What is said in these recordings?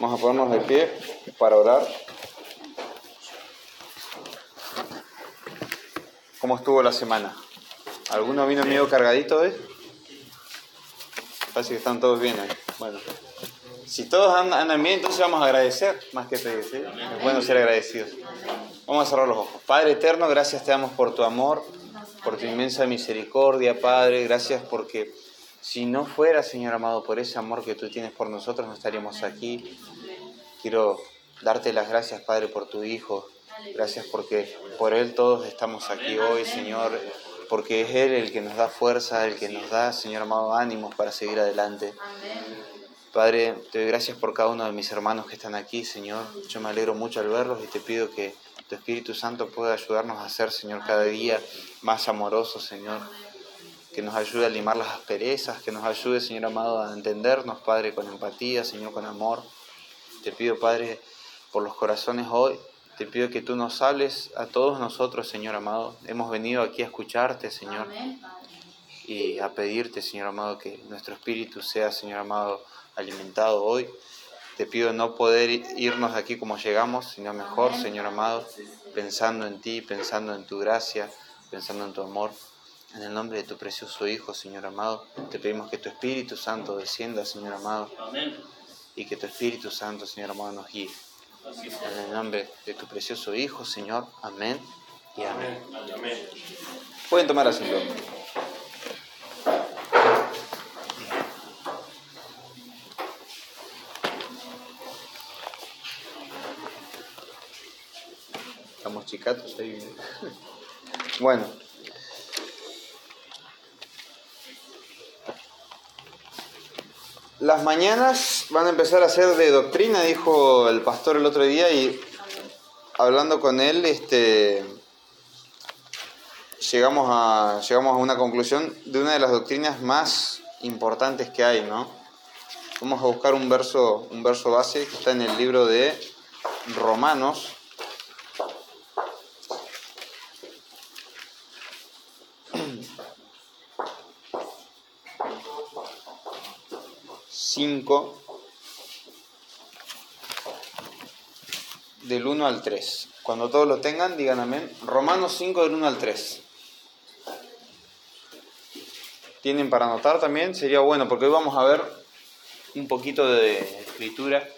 Vamos a ponernos de pie para orar. ¿Cómo estuvo la semana? ¿Alguno vino medio cargadito hoy? Parece que están todos bien ahí. Bueno, si todos andan bien, entonces vamos a agradecer más que pedir. ¿sí? Es bueno ser agradecidos. Vamos a cerrar los ojos. Padre eterno, gracias te damos por tu amor, por tu inmensa misericordia, Padre. Gracias porque si no fuera, Señor amado, por ese amor que tú tienes por nosotros, no estaríamos aquí. Quiero darte las gracias, Padre, por tu Hijo. Gracias porque por Él todos estamos aquí hoy, Señor, porque es Él el que nos da fuerza, el que nos da, Señor amado, ánimos para seguir adelante. Padre, te doy gracias por cada uno de mis hermanos que están aquí, Señor. Yo me alegro mucho al verlos y te pido que tu Espíritu Santo pueda ayudarnos a ser, Señor, cada día más amorosos, Señor que nos ayude a limar las asperezas, que nos ayude, Señor amado, a entendernos, Padre, con empatía, Señor, con amor. Te pido, Padre, por los corazones hoy, te pido que tú nos hables a todos nosotros, Señor amado. Hemos venido aquí a escucharte, Señor, y a pedirte, Señor amado, que nuestro espíritu sea, Señor amado, alimentado hoy. Te pido no poder irnos de aquí como llegamos, sino mejor, Señor amado, pensando en ti, pensando en tu gracia, pensando en tu amor. En el nombre de tu precioso Hijo, Señor amado, te pedimos que tu Espíritu Santo descienda, Señor amado, y que tu Espíritu Santo, Señor amado, nos guíe. En el nombre de tu precioso Hijo, Señor, amén y amén. Pueden tomar asiento. Estamos chicatos ahí. Bueno. Las mañanas van a empezar a ser de doctrina, dijo el pastor el otro día, y hablando con él, este, llegamos, a, llegamos a una conclusión de una de las doctrinas más importantes que hay, ¿no? Vamos a buscar un verso, un verso base que está en el libro de Romanos, 5, del 1 al 3. Cuando todos lo tengan, digan amén. Romanos 5 del 1 al 3. ¿Tienen para anotar también? Sería bueno, porque hoy vamos a ver un poquito de escritura.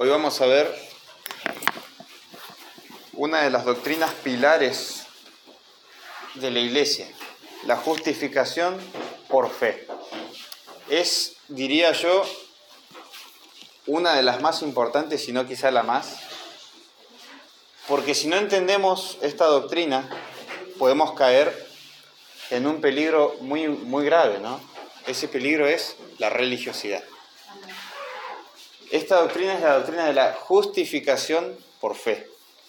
Hoy a ver una de las doctrinas pilares de la iglesia, la justificación por fe. Es, diría yo, una de las más importantes, si no quizá la más, porque si no entendemos esta doctrina, podemos caer en un peligro muy, muy grave, ¿no? Ese peligro es la religiosidad. Esta doctrina es la doctrina de la justificación por fe.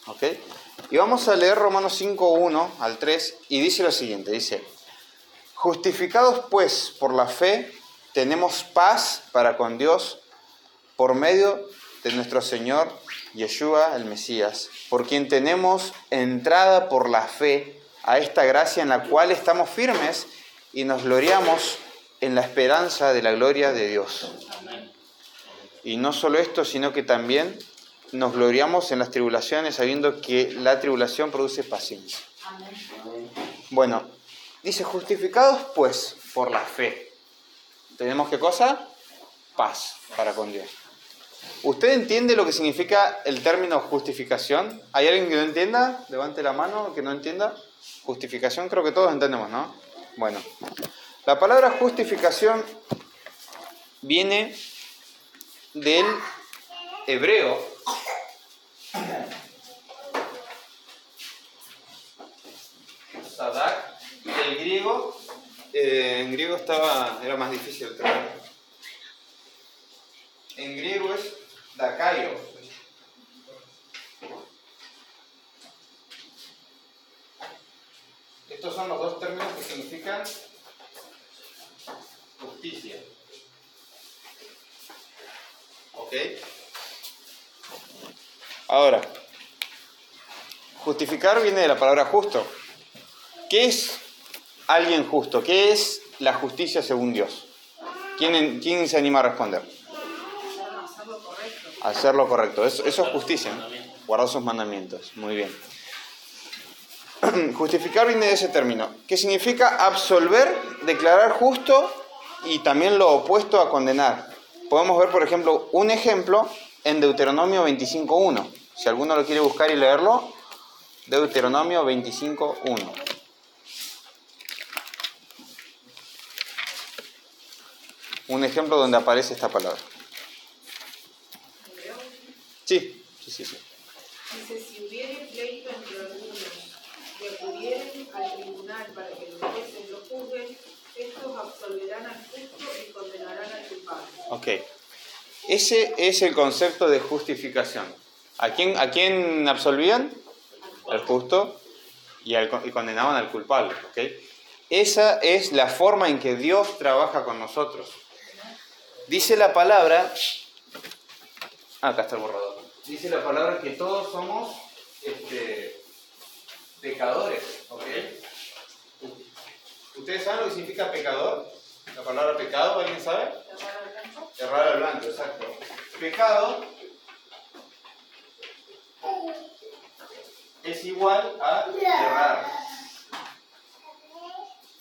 ¿ok? Y vamos a leer Romanos 5, 1 al 3 y dice lo siguiente, dice, justificados pues por la fe, tenemos paz para con Dios por medio de nuestro Señor Yeshua el Mesías, por quien tenemos entrada por la fe a esta gracia en la cual estamos firmes y nos gloriamos en la esperanza de la gloria de Dios. Y no solo esto, sino que también nos gloriamos en las tribulaciones sabiendo que la tribulación produce paciencia. Bueno, dice, justificados pues por la fe. ¿Tenemos qué cosa? Paz para con Dios. ¿Usted entiende lo que significa el término justificación? ¿Hay alguien que no entienda? Levante la mano, que no entienda. Justificación creo que todos entendemos, ¿no? Bueno, la palabra justificación viene del hebreo Sadak, del griego, eh, en griego estaba, era más difícil el término. En griego es Dakaio. Estos son los dos términos que significan justicia. Ahora, justificar viene de la palabra justo. ¿Qué es alguien justo? ¿Qué es la justicia según Dios? ¿Quién, se anima a responder? Hacer lo correcto. Eso, eso es justicia. Guardar sus mandamientos. Muy bien. Justificar viene de ese término, que significa absolver, declarar justo y también lo opuesto a condenar. Podemos ver, por ejemplo, un ejemplo en Deuteronomio 25.1. Si alguno lo quiere buscar y leerlo, Deuteronomio 25.1. Un ejemplo donde aparece esta palabra. Sí, sí, sí. sí. Dice, si hubiere pleito entre algunos y acudieren al tribunal para que los jueces lo juzguen, estos absolverán al justo y condenarán al culpable. Ok. Ese es el concepto de justificación. ¿A quién, a quién absolvían? Al justo y, al, y condenaban al culpable. ¿ok? Esa es la forma en que Dios trabaja con nosotros. Dice la palabra, ah, acá está el borrador. Dice la palabra que todos somos este, pecadores. ¿ok? ¿Ustedes saben lo que significa pecador? La palabra pecado, ¿alguien sabe? Errar al blanco, exacto. Pecado es igual a errar.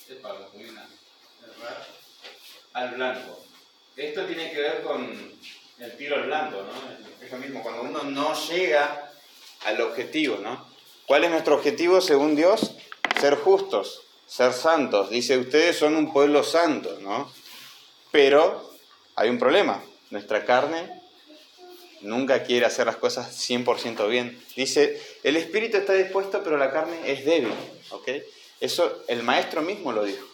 Errar al blanco. Esto tiene que ver con el tiro al blanco, ¿no? Es lo mismo, cuando uno no llega al objetivo, ¿no? ¿Cuál es nuestro objetivo según Dios? Ser justos, ser santos. Dice, ustedes son un pueblo santo, ¿no? Pero hay un problema. Nuestra carne nunca quiere hacer las cosas 100% bien. Dice, el espíritu está dispuesto, pero la carne es débil. ¿ok? Eso el maestro mismo lo dijo.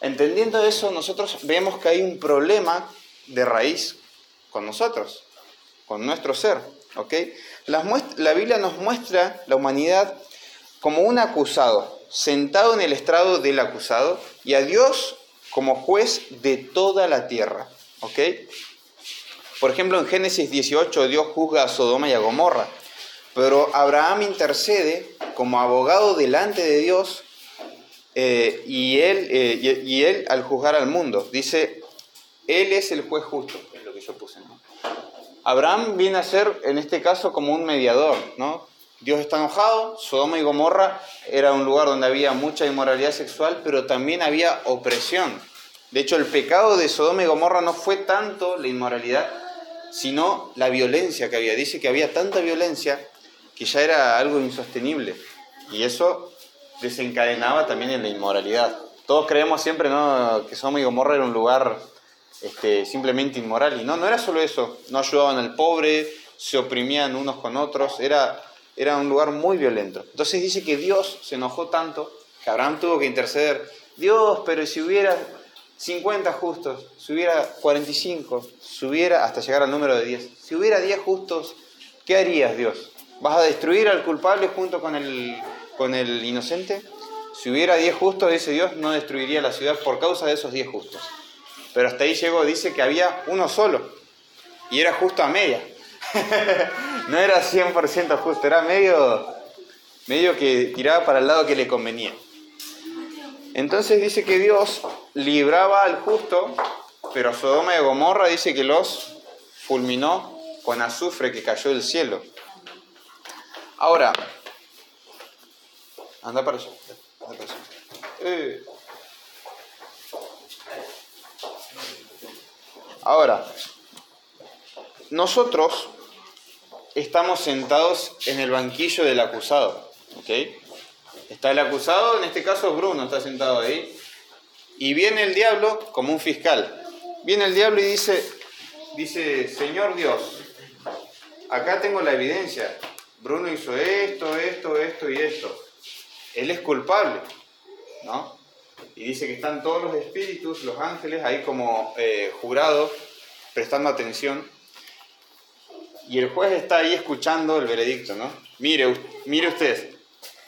Entendiendo eso, nosotros vemos que hay un problema de raíz con nosotros, con nuestro ser. ¿ok? La, la Biblia nos muestra la humanidad como un acusado, sentado en el estrado del acusado, y a Dios como juez de toda la tierra. ¿Ok? Por ejemplo, en Génesis 18 Dios juzga a Sodoma y a Gomorra, pero Abraham intercede como abogado delante de Dios eh, y, él, eh, y, él al juzgar al mundo. Dice, Él es el juez justo. Abraham viene a ser, en este caso, como un mediador. ¿no? Dios está enojado, Sodoma y Gomorra era un lugar donde había mucha inmoralidad sexual, pero también había opresión. De hecho, el pecado de Sodoma y Gomorra no fue tanto la inmoralidad, sino la violencia que había. Dice que había tanta violencia que ya era algo insostenible. Y eso desencadenaba también en la inmoralidad. Todos creemos siempre ¿no? que Sodoma y Gomorra era un lugar este, simplemente inmoral. Y no, no era solo eso. No ayudaban al pobre, se oprimían unos con otros. Era, era un lugar muy violento. Entonces dice que Dios se enojó tanto que Abraham tuvo que interceder. Dios, pero si hubiera 50 justos, si hubiera 45, si hubiera, hasta llegar al número de 10, si hubiera 10 justos, ¿qué harías Dios? ¿Vas a destruir al culpable junto con el, con el inocente? Si hubiera 10 justos, dice Dios, no destruiría la ciudad por causa de esos 10 justos. Pero hasta ahí llegó, dice que había uno solo, y era justo a media. no era 100% justo, era medio, medio que tiraba para el lado que le convenía. Entonces dice que Dios libraba al justo, pero Sodoma y Gomorra dice que los fulminó con azufre que cayó del cielo. Ahora, anda para allá. Para allá. Eh. Ahora, nosotros estamos sentados en el banquillo del acusado, ¿ok? Está el acusado, en este caso Bruno está sentado ahí, y viene el diablo como un fiscal. Viene el diablo y dice, dice, Señor Dios, acá tengo la evidencia. Bruno hizo esto, esto, esto y esto. Él es culpable, ¿no? Y dice que están todos los espíritus, los ángeles, ahí como eh, jurados, prestando atención. Y el juez está ahí escuchando el veredicto, ¿no? Mire, mire usted,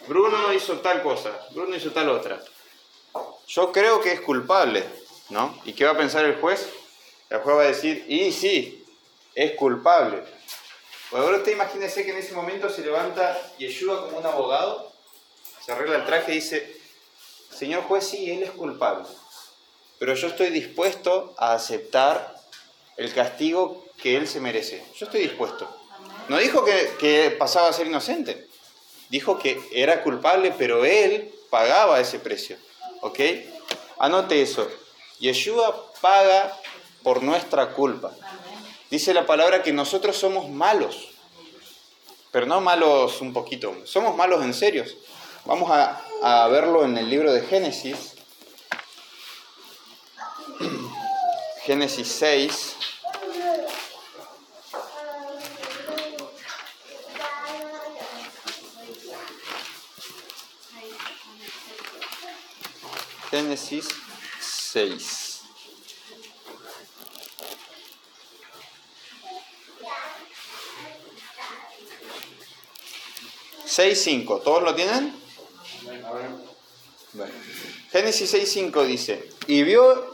Bruno hizo tal cosa, Bruno hizo tal otra. Yo creo que es culpable, ¿no? ¿Y qué va a pensar el juez? El juez va a decir, y sí, es culpable. Pues ahora usted imagínese que en ese momento se levanta Yeshua como un abogado, se arregla el traje y dice, Señor juez, sí, él es culpable, pero yo estoy dispuesto a aceptar el castigo que él se merece. Yo estoy dispuesto. No dijo que, pasaba a ser inocente, dijo que era culpable, pero él pagaba ese precio. ¿Ok? Anote eso. Yeshua paga por nuestra culpa. Dice la palabra que nosotros somos malos, pero no malos un poquito, somos malos en serio. Vamos a, a verlo en el libro de Génesis. Génesis 6. Génesis 6. Seis, cinco. ¿Todos lo tienen? Bueno. Génesis 6.5 dice, y vio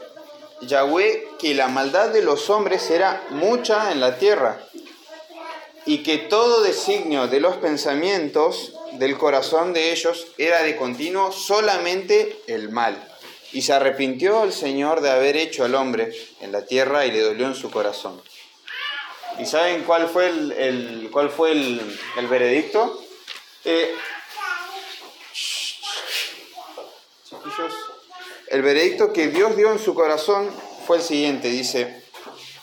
Yahweh que la maldad de los hombres era mucha en la tierra, y que todo designio de los pensamientos del corazón de ellos era de continuo solamente el mal. Y se arrepintió el Señor de haber hecho al hombre en la tierra y le dolió en su corazón. ¿Y saben cuál fue el, cuál fue el, el veredicto? Eh, el veredicto que Dios dio en su corazón fue el siguiente, dice,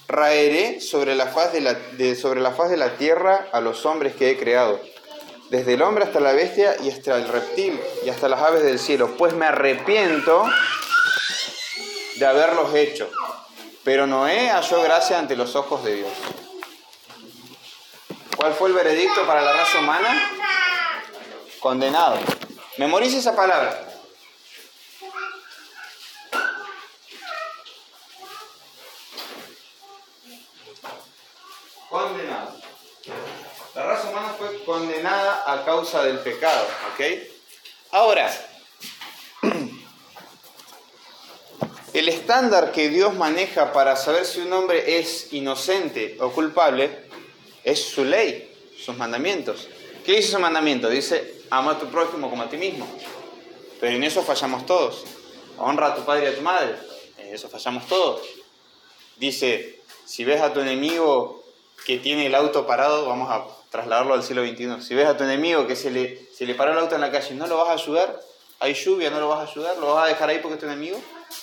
raeré sobre la faz de la, sobre la, faz de la tierra a los hombres que he creado, desde el hombre hasta la bestia y hasta el reptil y hasta las aves del cielo, pues me arrepiento de haberlos hecho. Pero Noé halló gracia ante los ojos de Dios. ¿Cuál fue el veredicto para la raza humana? Condenado. Memorice esa palabra. Condenado. La raza humana fue condenada a causa del pecado. Ahora, el estándar que Dios maneja para saber si un hombre es inocente o culpable es su ley, sus mandamientos. ¿Qué dice su mandamiento? Dice, ama a tu prójimo como a ti mismo. Pero en eso fallamos todos. Honra a tu padre y a tu madre. En eso fallamos todos. Dice, si ves a tu enemigo que tiene el auto parado, vamos a trasladarlo al siglo XXI. Si ves a tu enemigo que se le, se le paró el auto en la calle, ¿no lo vas a ayudar? Hay lluvia, ¿no lo vas a ayudar? ¿Lo vas a dejar ahí porque es tu enemigo?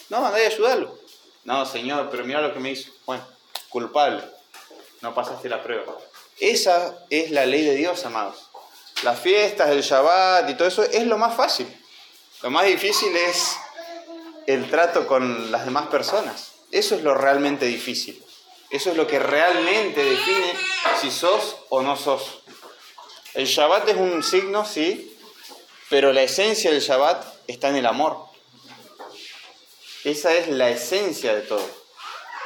No, andá a ayudarlo. No, señor, pero mira lo que me hizo. Bueno, culpable. No pasaste la prueba. Esa es la ley de Dios, amados. Las fiestas, el Shabbat y todo eso es lo más fácil. Lo más difícil es el trato con las demás personas. Eso es lo realmente difícil. Eso es lo que realmente define si sos o no sos. El Shabbat es un signo, sí, pero la esencia del Shabbat está en el amor. Esa es la esencia de todo.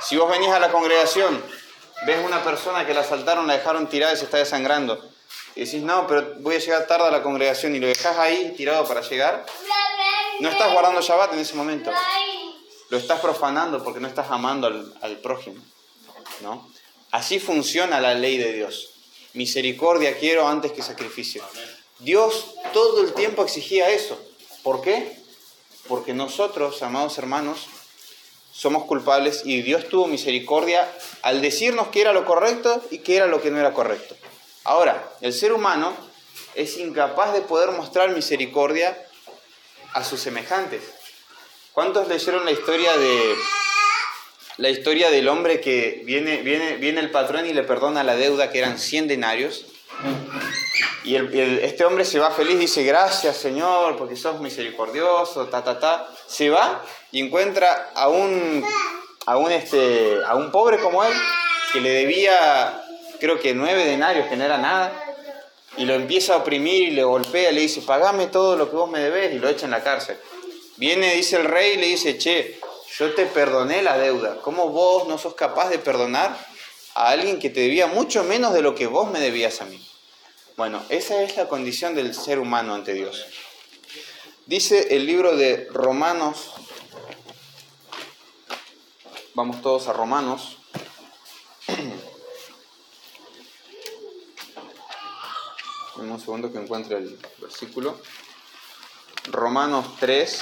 Si vos venís a la congregación, ves una persona que la asaltaron, la dejaron tirada y se está desangrando, y decís, no, pero voy a llegar tarde a la congregación y lo dejas ahí tirado para llegar, no estás guardando Shabbat en ese momento. Lo estás profanando porque no estás amando al, al prójimo. Así funciona la ley de Dios. Misericordia quiero antes que sacrificio. Dios todo el tiempo exigía eso. ¿Por qué? Porque nosotros, amados hermanos, somos culpables y Dios tuvo misericordia al decirnos que era lo correcto y que era lo que no era correcto. Ahora, el ser humano es incapaz de poder mostrar misericordia a sus semejantes. ¿Cuántos leyeron la historia de la historia del hombre que viene, viene, viene el patrón y le perdona la deuda que eran 100 denarios? Y este hombre se va feliz, dice, gracias Señor, porque sos misericordioso, ta, ta, ta. Se va y encuentra a un, a un, este, a un pobre como él, que le debía, creo que nueve denarios, que no era nada, y lo empieza a oprimir y le golpea, le dice, pagame todo lo que vos me debes, y lo echa en la cárcel. Viene, dice el rey, le dice, che, yo te perdoné la deuda. ¿Cómo vos no sos capaz de perdonar a alguien que te debía mucho menos de lo que vos me debías a mí? Bueno, esa es la condición del ser humano ante Dios. Dice el libro de Romanos, vamos todos a Romanos, un segundo que encuentre el versículo, Romanos 3,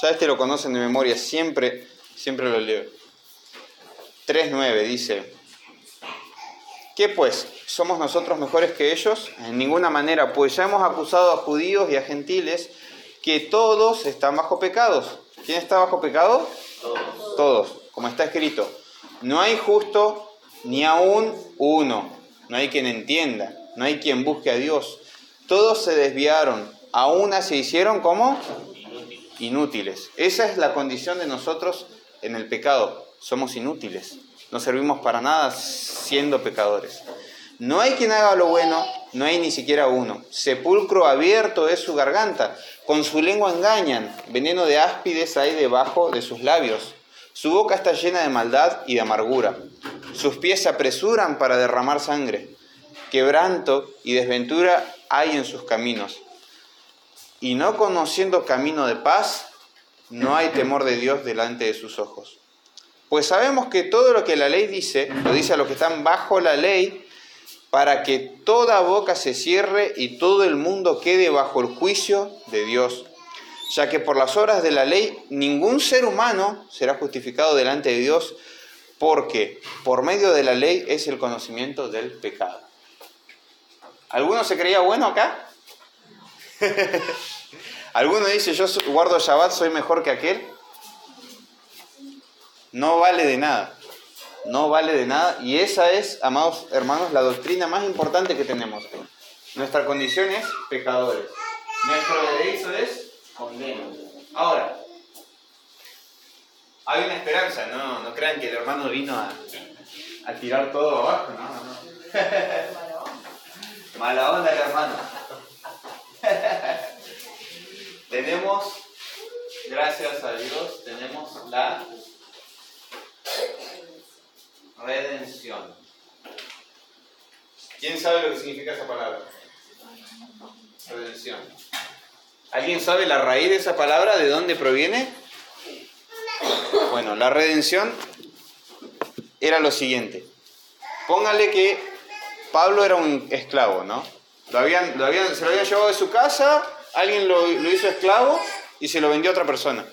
ya este lo conocen de memoria, siempre, siempre lo leo. 3.9 dice, ¿qué pues? ¿Somos nosotros mejores que ellos? En ninguna manera, pues ya hemos acusado a judíos y a gentiles que todos están bajo pecados. ¿Quién está bajo pecado? Todos. Todos, como está escrito. No hay justo ni aún uno. No hay quien entienda. No hay quien busque a Dios. Todos se desviaron. A una se hicieron como inútiles. Esa es la condición de nosotros en el pecado. Somos inútiles. No servimos para nada siendo pecadores. No hay quien haga lo bueno, no hay ni siquiera uno. Sepulcro abierto es su garganta, con su lengua engañan, veneno de áspides hay debajo de sus labios. Su boca está llena de maldad y de amargura. Sus pies se apresuran para derramar sangre. Quebranto y desventura hay en sus caminos. Y no conociendo camino de paz, no hay temor de Dios delante de sus ojos. Pues sabemos que todo lo que la ley dice, lo dice a los que están bajo la ley, para que toda boca se cierre y todo el mundo quede bajo el juicio de Dios, ya que por las obras de la ley ningún ser humano será justificado delante de Dios, porque por medio de la ley es el conocimiento del pecado. ¿Alguno se creía bueno acá? ¿Alguno dice yo guardo Shabbat, soy mejor que aquel? No vale de nada no vale de nada y esa es, amados hermanos, la doctrina más importante que tenemos. Nuestra condición es pecadores. Nuestro derecho es condena. Ahora, hay una esperanza, no, no crean que el hermano vino a, tirar todo abajo, no, no. Mala onda el hermano. tenemos, gracias a Dios, tenemos la redención. ¿Quién sabe lo que significa esa palabra? Redención. ¿Alguien sabe la raíz de esa palabra? ¿De dónde proviene? Bueno, la redención era lo siguiente. Póngale que Pablo era un esclavo, ¿no? Lo habían, se lo habían llevado de su casa, alguien lo, lo hizo esclavo y se lo vendió a otra persona.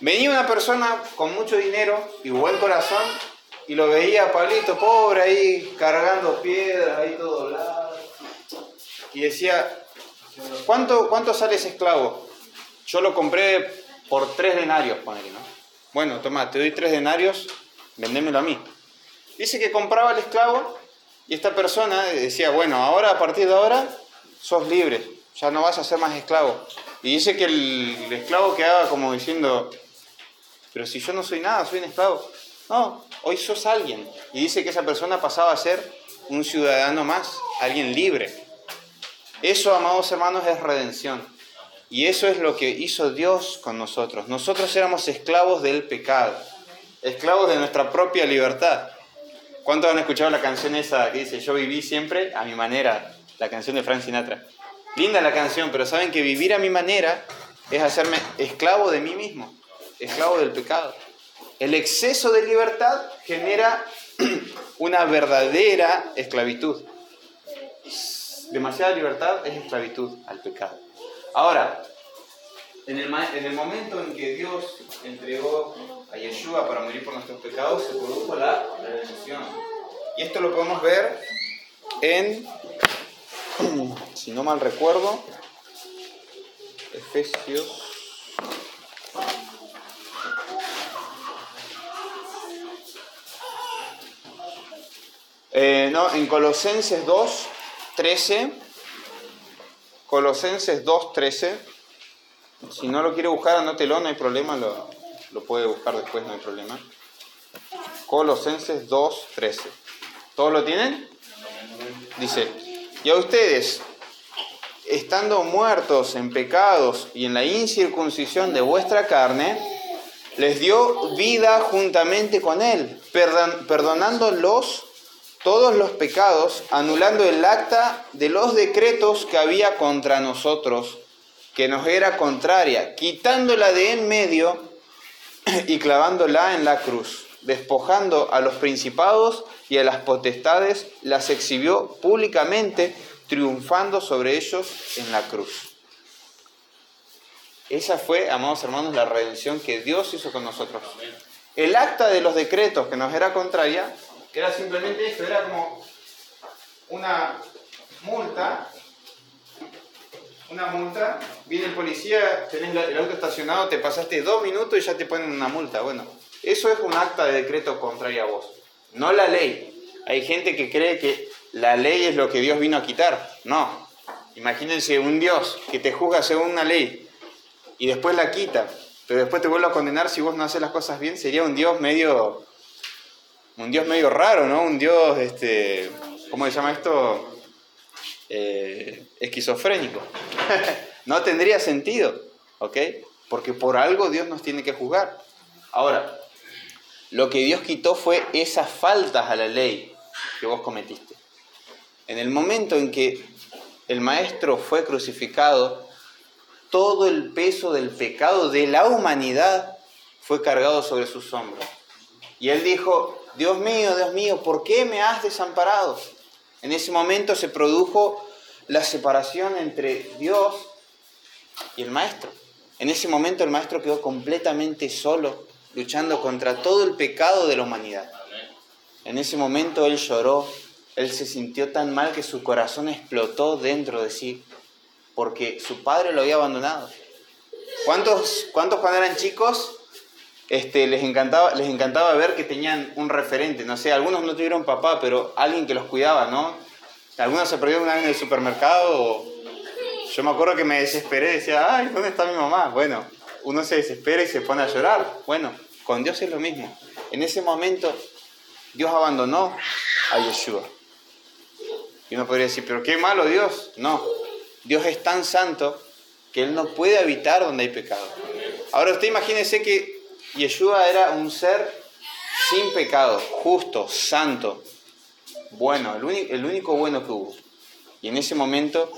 Venía una persona con mucho dinero y buen corazón y lo veía a Pablito, pobre ahí, cargando piedras, ahí todo doblado. Y decía, ¿cuánto, ¿cuánto sale ese esclavo? Yo lo compré por tres denarios, ponele, ¿no? Bueno, toma, te doy tres denarios, vendémelo a mí. Dice que compraba el esclavo y esta persona decía, bueno, ahora, a partir de ahora, sos libre, ya no vas a ser más esclavo. Y dice que el, esclavo quedaba como diciendo, pero si yo no soy nada, soy un esclavo. No, hoy sos alguien. Y dice que esa persona pasaba a ser un ciudadano más, alguien libre. Eso, amados hermanos, es redención. Y eso es lo que hizo Dios con nosotros. Nosotros éramos esclavos del pecado, esclavos de nuestra propia libertad. ¿Cuántos han escuchado la canción esa que dice, yo viví siempre a mi manera? La canción de Frank Sinatra. Linda la canción, pero saben que vivir a mi manera es hacerme esclavo de mí mismo, esclavo del pecado. El exceso de libertad genera una verdadera esclavitud. Demasiada libertad es esclavitud al pecado. Ahora, en el, en el momento en que Dios entregó a Yeshua para morir por nuestros pecados, se produjo la redención. Y esto lo podemos ver en, si no mal recuerdo, Efesios Eh, no, en Colosenses 2, 13. Colosenses 2, 13. Si no lo quiere buscar, anótelo, no hay problema, lo, lo puede buscar después, no hay problema. Colosenses 2, 13. ¿Todos lo tienen? Dice, y a ustedes, estando muertos en pecados y en la incircuncisión de vuestra carne, les dio vida juntamente con Él, perdonándolos todos los pecados, anulando el acta de los decretos que había contra nosotros, que nos era contraria, quitándola de en medio y clavándola en la cruz, despojando a los principados y a las potestades, las exhibió públicamente, triunfando sobre ellos en la cruz. Esa fue, amados hermanos, la redención que Dios hizo con nosotros. El acta de los decretos que nos era contraria era simplemente esto, era como una multa, una multa, viene el policía, tenés el auto estacionado, te pasaste dos minutos y ya te ponen una multa. Bueno, eso es un acta de decreto contrario a vos, no la ley. Hay gente que cree que la ley es lo que Dios vino a quitar. No. Imagínense un Dios que te juzga según una ley y después la quita, pero después te vuelve a condenar si vos no haces las cosas bien, sería un Dios medio un Dios medio raro, ¿no? Un Dios, este, ¿cómo se llama esto? Eh, esquizofrénico. no tendría sentido, ¿ok? Porque por algo Dios nos tiene que juzgar. Ahora, lo que Dios quitó fue esas faltas a la ley que vos cometiste. En el momento en que el Maestro fue crucificado, todo el peso del pecado de la humanidad fue cargado sobre sus hombros. Y él dijo, Dios mío, Dios mío, ¿por qué me has desamparado? En ese momento se produjo la separación entre Dios y el maestro. En ese momento el maestro quedó completamente solo, luchando contra todo el pecado de la humanidad. En ese momento él lloró, él se sintió tan mal que su corazón explotó dentro de sí, porque su padre lo había abandonado. ¿Cuántos, cuántos cuando eran chicos este, les, encantaba, les encantaba ver que tenían un referente. No sé, algunos no tuvieron papá, pero alguien que los cuidaba, ¿no? Algunos se perdieron una vez en el supermercado. Yo me acuerdo que me desesperé, decía, ay, ¿dónde está mi mamá? Bueno, uno se desespera y se pone a llorar. Bueno, con Dios es lo mismo. En ese momento, Dios abandonó a Yeshua. Y uno podría decir, pero qué malo Dios. No, Dios es tan santo que Él no puede habitar donde hay pecado. Ahora usted imagínese que Yeshua era un ser sin pecado, justo, santo, bueno, el, único, bueno que hubo. Y en ese momento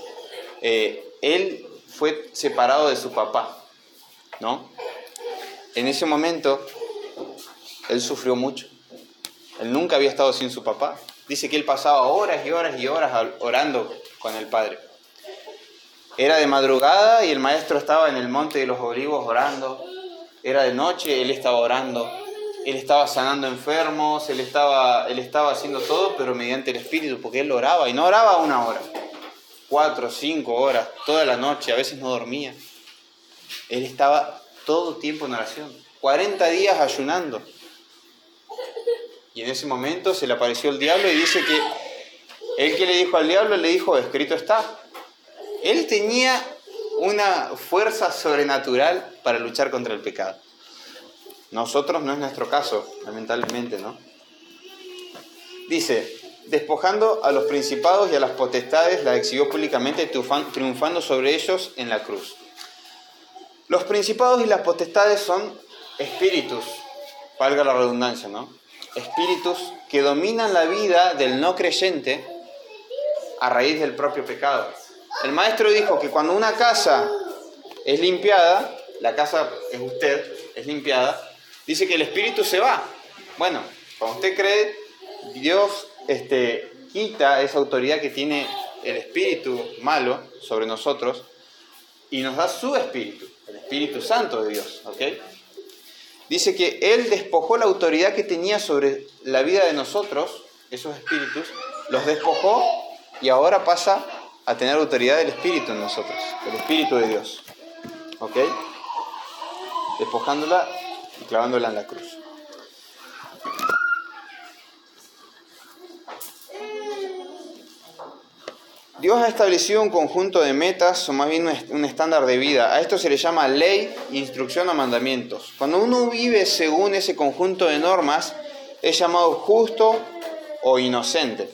eh, él fue separado de su papá, ¿no? En ese momento él sufrió mucho. Él nunca había estado sin su papá. Dice que él pasaba horas y horas y horas orando con el Padre. Era de madrugada y el maestro estaba en el monte de los olivos orando era de noche, él estaba orando, él estaba sanando enfermos, él estaba, él estaba haciendo todo, pero mediante el Espíritu, porque él oraba, y no oraba una hora, cuatro, cinco horas, toda la noche, a veces no dormía. Él estaba todo tiempo en oración, 40 días ayunando. Y en ese momento se le apareció el diablo y dice que él que le dijo al diablo, le dijo, escrito está. Él tenía una fuerza sobrenatural para luchar contra el pecado. Nosotros no es nuestro caso, lamentablemente, ¿no? Dice, despojando a los principados y a las potestades, la exhibió públicamente, triunfando sobre ellos en la cruz. Los principados y las potestades son espíritus, valga la redundancia, ¿no? Espíritus que dominan la vida del no creyente a raíz del propio pecado. El maestro dijo que cuando una casa es limpiada, la casa es usted, es limpiada, dice que el espíritu se va. Bueno, cuando usted cree, Dios este, quita esa autoridad que tiene el espíritu malo sobre nosotros y nos da su espíritu, el Espíritu Santo de Dios. ¿ok? Dice que Él despojó la autoridad que tenía sobre la vida de nosotros, esos espíritus, los despojó y ahora pasa a tener autoridad del Espíritu en nosotros, el Espíritu de Dios. ¿Ok? Despojándola y clavándola en la cruz. Dios ha establecido un conjunto de metas, o más bien un estándar de vida. A esto se le llama ley, instrucción o mandamientos. Cuando uno vive según ese conjunto de normas, es llamado justo o inocente.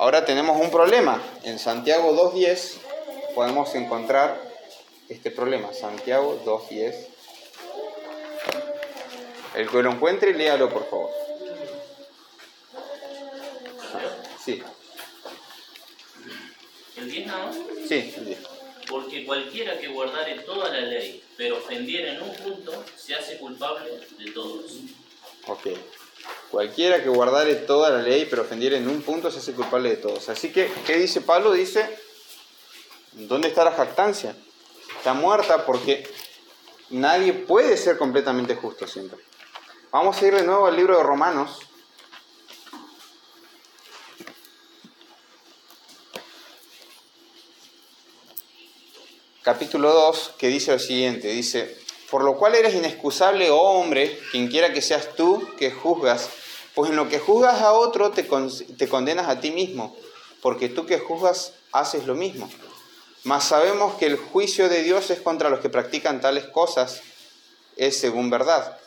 Ahora tenemos un problema. En Santiago 2.10 podemos encontrar este problema. Santiago 2.10. El que lo encuentre, léalo por favor. Sí. ¿El 10 nada más? Sí, el 10. Porque cualquiera que guardare toda la ley, pero ofendiera en un punto, se hace culpable de todos. Ok. Cualquiera que guardare toda la ley, pero ofendiere en un punto, se hace culpable de todos. Así que, ¿qué dice Pablo? Dice, ¿dónde está la jactancia? Está muerta porque nadie puede ser completamente justo siempre. Vamos a ir de nuevo al libro de Romanos. Capítulo 2, que dice lo siguiente, dice, por lo cual eres inexcusable, oh hombre, quien quiera que seas tú que juzgas, pues en lo que juzgas a otro te, con- te condenas a ti mismo, porque tú que juzgas haces lo mismo. Mas sabemos que el juicio de Dios es contra los que practican tales cosas, es según verdad.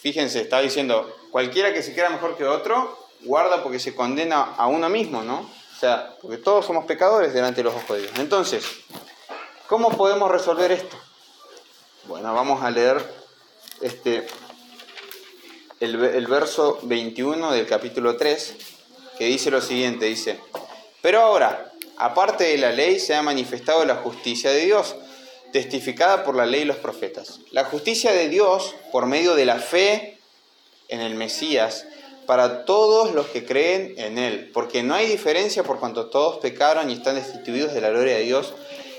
Fíjense, está diciendo, cualquiera que se quiera mejor que otro, guarda porque se condena a uno mismo, ¿no? O sea, porque todos somos pecadores delante de los ojos de Dios. Entonces, ¿cómo podemos resolver esto? Bueno, vamos a leer este, el, el verso 21 del capítulo 3, que dice lo siguiente, dice, pero ahora, aparte de la ley, se ha manifestado la justicia de Dios, testificada por la ley y los profetas. La justicia de Dios por medio de la fe en el Mesías para todos los que creen en Él, porque no hay diferencia por cuanto todos pecaron y están destituidos de la gloria de Dios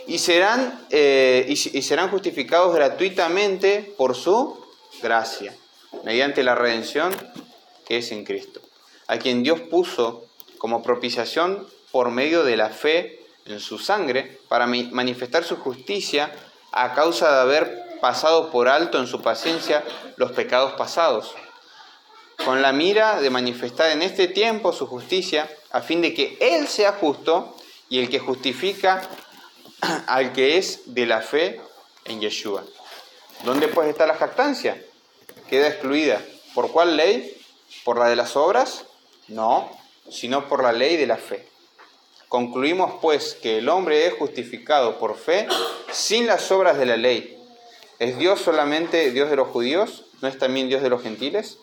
y serán, eh, y, serán justificados gratuitamente por su gracia, mediante la redención que es en Cristo, a quien Dios puso como propiciación por medio de la fe en su sangre para manifestar su justicia a causa de haber pasado por alto en su paciencia los pecados pasados, con la mira de manifestar en este tiempo su justicia, a fin de que Él sea justo y el que justifica al que es de la fe en Yeshua. ¿Dónde pues está la jactancia? Queda excluida. ¿Por cuál ley? ¿Por la de las obras? No, sino por la ley de la fe. Concluimos pues que el hombre es justificado por fe sin las obras de la ley. ¿Es Dios solamente Dios de los judíos? ¿No es también Dios de los gentiles?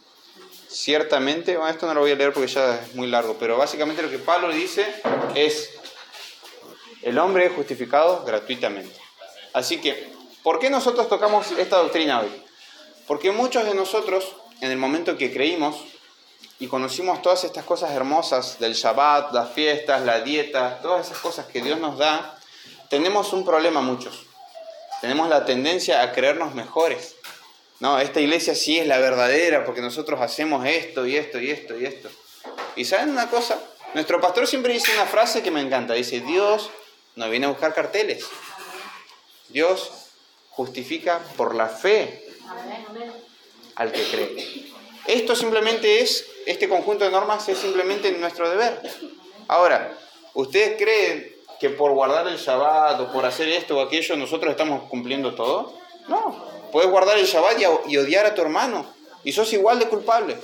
Ciertamente, bueno, esto no lo voy a leer porque ya es muy largo, pero básicamente lo que Pablo dice es, el hombre es justificado gratuitamente. Así que, ¿por qué nosotros tocamos esta doctrina hoy? Porque muchos de nosotros, en el momento que creímos y conocimos todas estas cosas hermosas del Shabbat, las fiestas, la dieta, todas esas cosas que Dios nos da, tenemos un problema muchos. Tenemos la tendencia a creernos mejores. No, esta iglesia sí es la verdadera porque nosotros hacemos esto y esto y esto y esto. Y saben una cosa, nuestro pastor siempre dice una frase que me encanta. Dice, Dios no viene a buscar carteles. Dios justifica por la fe al que cree. Esto simplemente es, este conjunto de normas es simplemente nuestro deber. Ahora, ¿ustedes creen que por guardar el Shabbat o por hacer esto o aquello nosotros estamos cumpliendo todo? No. Puedes guardar el Shabbat y, odiar a tu hermano y sos igual de culpable.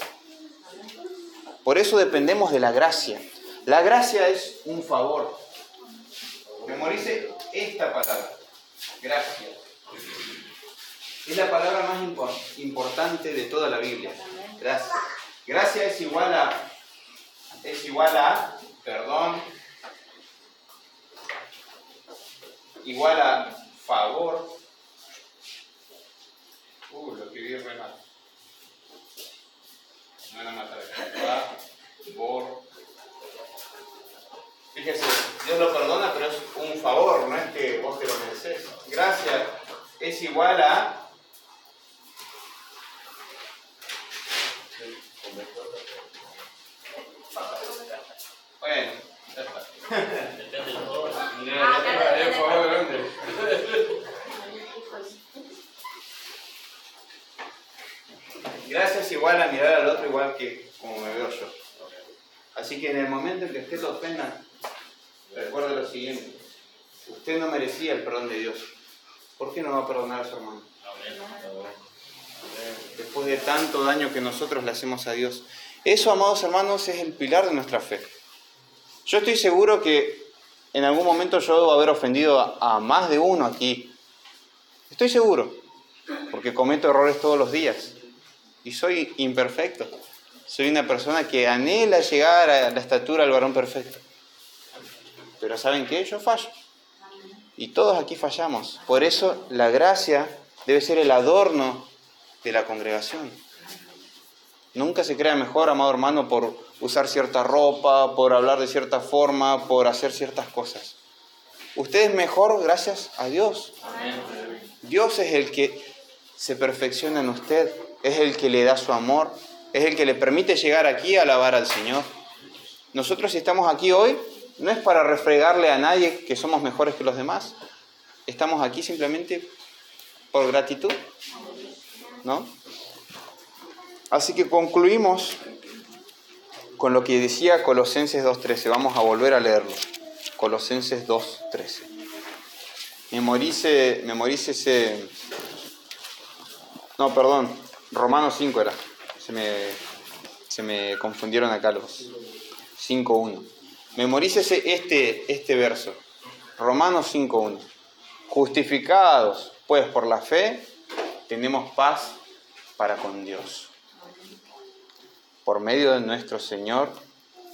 Por eso dependemos de la gracia. La gracia es un favor. Memorice esta palabra. Gracia. Es la palabra más impo- importante de toda la Biblia. Gracia. Gracia es igual a es igual a perdón igual a favor. Uh, lo escribí re mal. Me van a matar. Favor. Fíjese, Dios lo perdona, pero es un favor, no es que vos te lo mereces. Gracia es igual a Bueno, ya está. Gracias igual a mirar al otro igual que como me veo yo. Así que en el momento en que usted lo ofenda, recuerde lo siguiente. Usted no merecía el perdón de Dios. ¿Por qué no va a perdonar a su hermano? Después de tanto daño que nosotros le hacemos a Dios. Eso, amados hermanos, es el pilar de nuestra fe. Yo estoy seguro que en algún momento yo debo haber ofendido a, a más de uno aquí. Estoy seguro, porque cometo errores todos los días. Y soy imperfecto. Soy una persona que anhela llegar a la estatura del varón perfecto. Pero ¿saben qué? Yo fallo. Y todos aquí fallamos. Por eso la gracia debe ser el adorno de la congregación. Nunca se crea mejor, amado hermano, por usar cierta ropa, por hablar de cierta forma, por hacer ciertas cosas. Usted es mejor gracias a Dios. Dios es el que se perfecciona en usted, es el que le da su amor, es el que le permite llegar aquí a alabar al Señor. Nosotros si estamos aquí hoy, no es para refregarle a nadie que somos mejores que los demás. Estamos aquí simplemente por gratitud. ¿No? Así que concluimos con lo que decía Colosenses 2.13. Vamos a volver a leerlo. Colosenses 2.13. Memorice, memorice ese... No, perdón. Romanos 5 era. Se me, se me confundieron acá los 5.1. Memorícese este, este verso. Romanos 5.1. Justificados pues por la fe, tenemos paz para con Dios. Por medio de nuestro Señor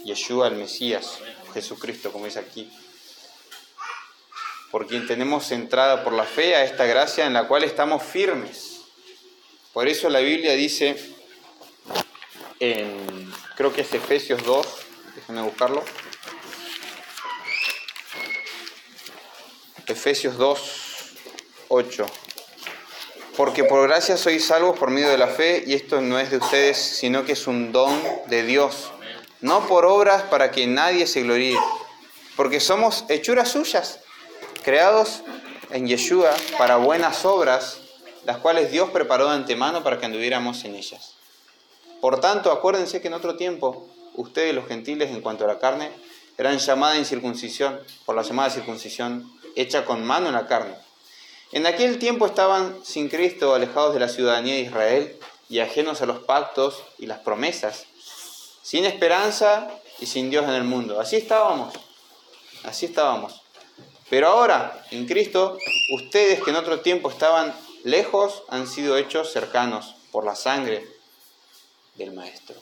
Yeshua el Mesías, Jesucristo, como dice aquí. Por quien tenemos entrada por la fe a esta gracia en la cual estamos firmes. Por eso la Biblia dice en, creo que es Efesios 2, déjenme buscarlo. Efesios 2, 8. Porque por gracia sois salvos por medio de la fe, y esto no es de ustedes, sino que es un don de Dios. No por obras para que nadie se gloríe, porque somos hechuras suyas, creados en Yeshua para buenas obras, las cuales Dios preparó de antemano para que anduviéramos en ellas. Por tanto, acuérdense que en otro tiempo, ustedes los gentiles en cuanto a la carne, eran llamadas en circuncisión, por la llamada circuncisión hecha con mano en la carne en aquel tiempo estaban sin Cristo, alejados de la ciudadanía de Israel y ajenos a los pactos y las promesas, sin esperanza y sin Dios en el mundo. Así estábamos, así estábamos. Pero ahora, en Cristo, ustedes que en otro tiempo estaban lejos han sido hechos cercanos por la sangre del Maestro.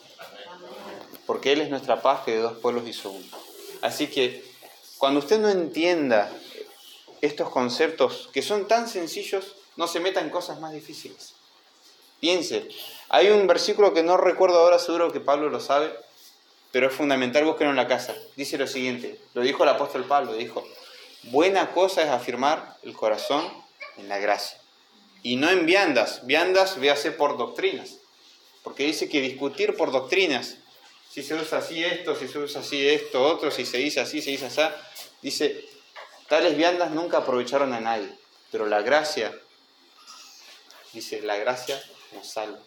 Porque Él es nuestra paz que de dos pueblos hizo uno. Así que cuando usted no entienda estos conceptos que son tan sencillos, no se metan en cosas más difíciles. Piense, hay un versículo que no recuerdo ahora, seguro que Pablo lo sabe, pero es fundamental, búsquenlo en la casa. Dice lo siguiente, lo dijo el apóstol Pablo, dijo, buena cosa es afirmar el corazón en la gracia. Y no en viandas, viandas véase por doctrinas, porque dice que discutir por doctrinas, si se usa así esto, si se usa así esto, otro, si se dice así, se dice así, dice, Tales viandas nunca aprovecharon a nadie, pero la gracia, dice, la gracia nos salva.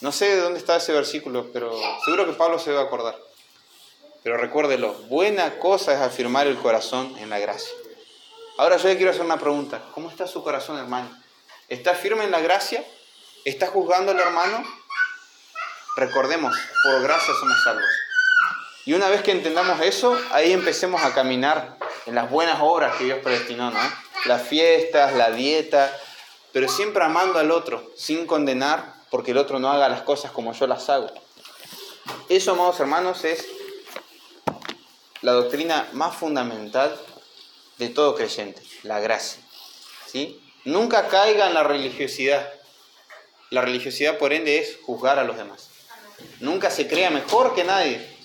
No sé de dónde está ese versículo, pero seguro que Pablo se debe acordar. Pero recuérdelo, buena cosa es afirmar el corazón en la gracia. Ahora yo le quiero hacer una pregunta. ¿Cómo está su corazón, hermano? ¿Está firme en la gracia? ¿Está juzgando al hermano? Recordemos, por gracia somos salvos. Y una vez que entendamos eso, ahí empecemos a caminar en las buenas obras que Dios predestinó, ¿no? Las fiestas, la dieta, pero siempre amando al otro, sin condenar porque el otro no haga las cosas como yo las hago. Eso, amados hermanos, es la doctrina más fundamental de todo creyente, la gracia. ¿sí? Nunca caiga en la religiosidad. La religiosidad, por ende, es juzgar a los demás. Nunca se crea mejor que nadie.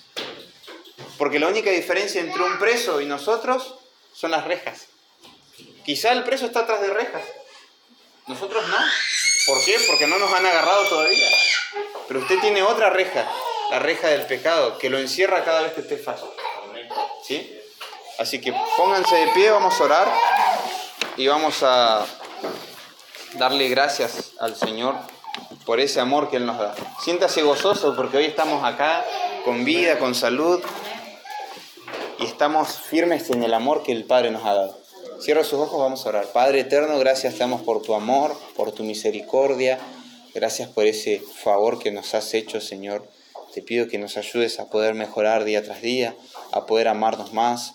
Porque la única diferencia entre un preso y nosotros son las rejas. Quizá el preso está atrás de rejas. Nosotros no. ¿Por qué? Porque no nos han agarrado todavía. Pero usted tiene otra reja, la reja del pecado, que lo encierra cada vez que usted falla. ¿Sí? Así que pónganse de pie, vamos a orar y vamos a darle gracias al Señor por ese amor que Él nos da. Siéntase gozoso porque hoy estamos acá con vida, con salud y estamos firmes en el amor que el Padre nos ha dado. Cierra sus ojos, vamos a orar. Padre eterno, gracias te damos por tu amor, por tu misericordia. Gracias por ese favor que nos has hecho, Señor. Te pido que nos ayudes a poder mejorar día tras día, a poder amarnos más.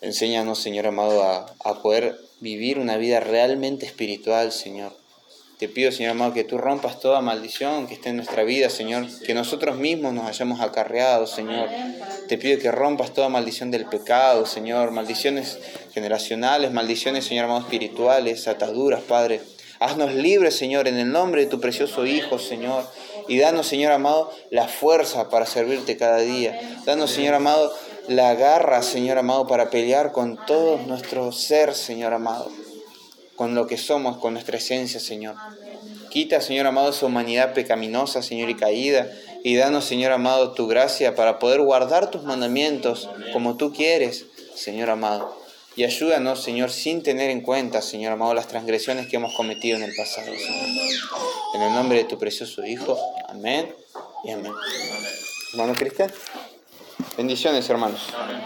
Enséñanos, Señor amado, a, a poder vivir una vida realmente espiritual, Señor te pido, Señor amado, que tú rompas toda maldición que esté en nuestra vida, Señor, que nosotros mismos nos hayamos acarreado, Señor. Te pido que rompas toda maldición del pecado, Señor, maldiciones generacionales, maldiciones, Señor amado, espirituales, ataduras, Padre. Haznos libres, Señor, en el nombre de tu precioso Hijo, Señor. Y danos, Señor amado, la fuerza para servirte cada día. Danos, Señor amado, la garra, Señor amado, para pelear con todo nuestro ser, Señor amado. Con lo que somos, con nuestra esencia, Señor. Quita, Señor amado, esa humanidad pecaminosa, Señor, y caída. Y danos, Señor amado, tu gracia para poder guardar tus mandamientos como tú quieres, Señor amado. Y ayúdanos, Señor, sin tener en cuenta, Señor amado, las transgresiones que hemos cometido en el pasado, Señor. En el nombre de tu precioso Hijo. Amén y amén. Hermano Cristian. Bendiciones, hermanos. Amén.